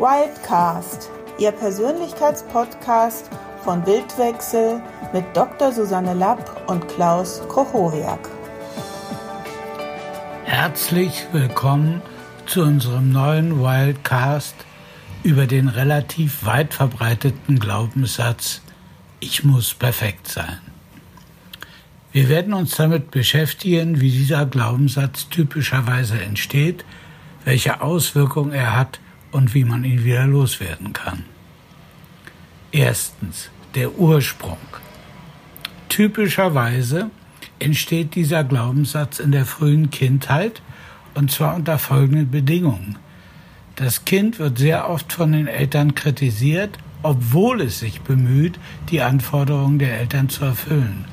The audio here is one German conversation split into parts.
Wildcast, Ihr Persönlichkeitspodcast von Bildwechsel mit Dr. Susanne Lapp und Klaus Kochoriak. Herzlich willkommen zu unserem neuen Wildcast über den relativ weit verbreiteten Glaubenssatz Ich muss perfekt sein. Wir werden uns damit beschäftigen, wie dieser Glaubenssatz typischerweise entsteht, welche Auswirkungen er hat und wie man ihn wieder loswerden kann. Erstens der Ursprung. Typischerweise entsteht dieser Glaubenssatz in der frühen Kindheit und zwar unter folgenden Bedingungen. Das Kind wird sehr oft von den Eltern kritisiert, obwohl es sich bemüht, die Anforderungen der Eltern zu erfüllen.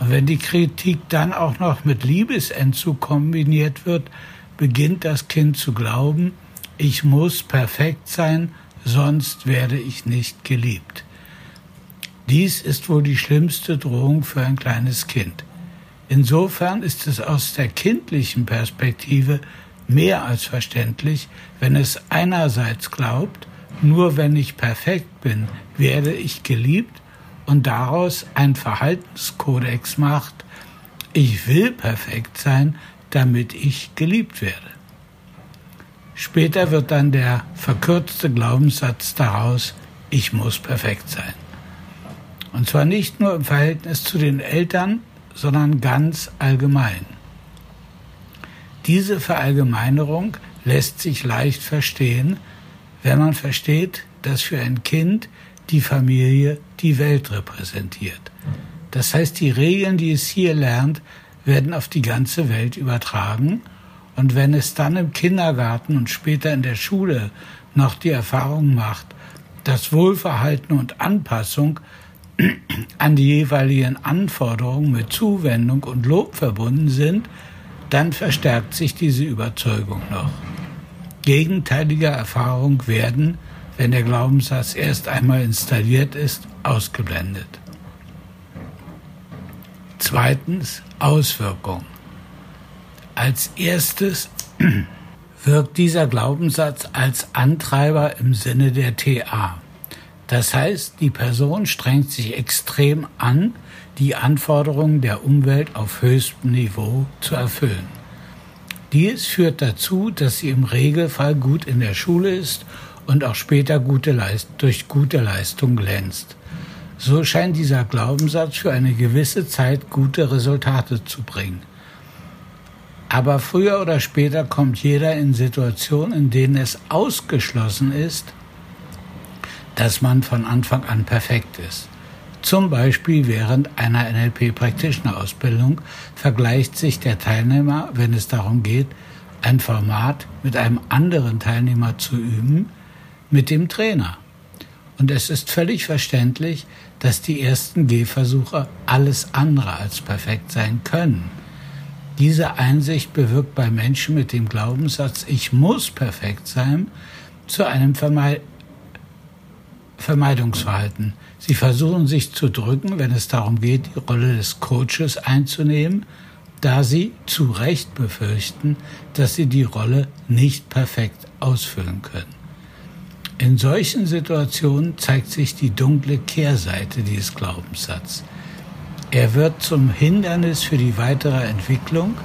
Und wenn die Kritik dann auch noch mit Liebesentzug kombiniert wird, beginnt das Kind zu glauben, ich muss perfekt sein, sonst werde ich nicht geliebt. Dies ist wohl die schlimmste Drohung für ein kleines Kind. Insofern ist es aus der kindlichen Perspektive mehr als verständlich, wenn es einerseits glaubt, nur wenn ich perfekt bin, werde ich geliebt und daraus ein Verhaltenskodex macht, ich will perfekt sein, damit ich geliebt werde. Später wird dann der verkürzte Glaubenssatz daraus, ich muss perfekt sein. Und zwar nicht nur im Verhältnis zu den Eltern, sondern ganz allgemein. Diese Verallgemeinerung lässt sich leicht verstehen, wenn man versteht, dass für ein Kind die Familie die Welt repräsentiert. Das heißt, die Regeln, die es hier lernt, werden auf die ganze Welt übertragen und wenn es dann im Kindergarten und später in der Schule noch die Erfahrung macht, dass Wohlverhalten und Anpassung an die jeweiligen Anforderungen mit Zuwendung und Lob verbunden sind, dann verstärkt sich diese Überzeugung noch. Gegenteilige Erfahrungen werden, wenn der Glaubenssatz erst einmal installiert ist, ausgeblendet. Zweitens Auswirkungen. Als erstes wirkt dieser Glaubenssatz als Antreiber im Sinne der TA. Das heißt, die Person strengt sich extrem an, die Anforderungen der Umwelt auf höchstem Niveau zu erfüllen. Dies führt dazu, dass sie im Regelfall gut in der Schule ist und auch später gute Leist durch gute Leistung glänzt. So scheint dieser Glaubenssatz für eine gewisse Zeit gute Resultate zu bringen. Aber früher oder später kommt jeder in Situationen, in denen es ausgeschlossen ist, dass man von Anfang an perfekt ist. Zum Beispiel während einer NLP-Practitioner-Ausbildung vergleicht sich der Teilnehmer, wenn es darum geht, ein Format mit einem anderen Teilnehmer zu üben, mit dem Trainer. Und es ist völlig verständlich, dass die ersten Gehversuche alles andere als perfekt sein können. Diese Einsicht bewirkt bei Menschen mit dem Glaubenssatz, ich muss perfekt sein, zu einem Vermeid Vermeidungsverhalten. Sie versuchen sich zu drücken, wenn es darum geht, die Rolle des Coaches einzunehmen, da sie zu Recht befürchten, dass sie die Rolle nicht perfekt ausfüllen können. In solchen Situationen zeigt sich die dunkle Kehrseite dieses Glaubenssatzes. Er wird zum Hindernis für die weitere Entwicklung.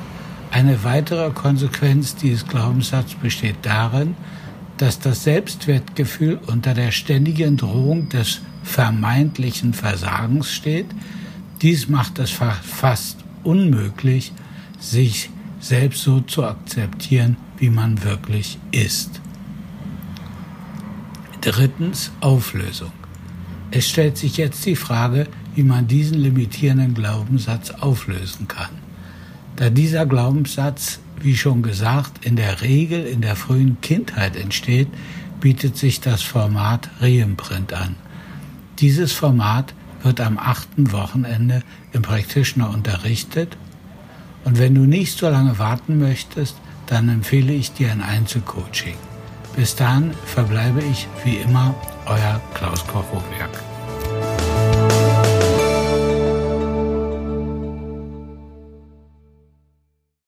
Eine weitere Konsequenz dieses Glaubenssatzes besteht darin, dass das Selbstwertgefühl unter der ständigen Drohung des vermeintlichen Versagens steht. Dies macht es fast unmöglich, sich selbst so zu akzeptieren, wie man wirklich ist. Drittens Auflösung. Es stellt sich jetzt die Frage, wie man diesen limitierenden Glaubenssatz auflösen kann. Da dieser Glaubenssatz, wie schon gesagt, in der Regel in der frühen Kindheit entsteht, bietet sich das Format Reimprint an. Dieses Format wird am achten Wochenende im Practitioner unterrichtet und wenn du nicht so lange warten möchtest, dann empfehle ich dir ein Einzelcoaching. Bis dahin verbleibe ich wie immer euer Klaus Koch-Hochberg.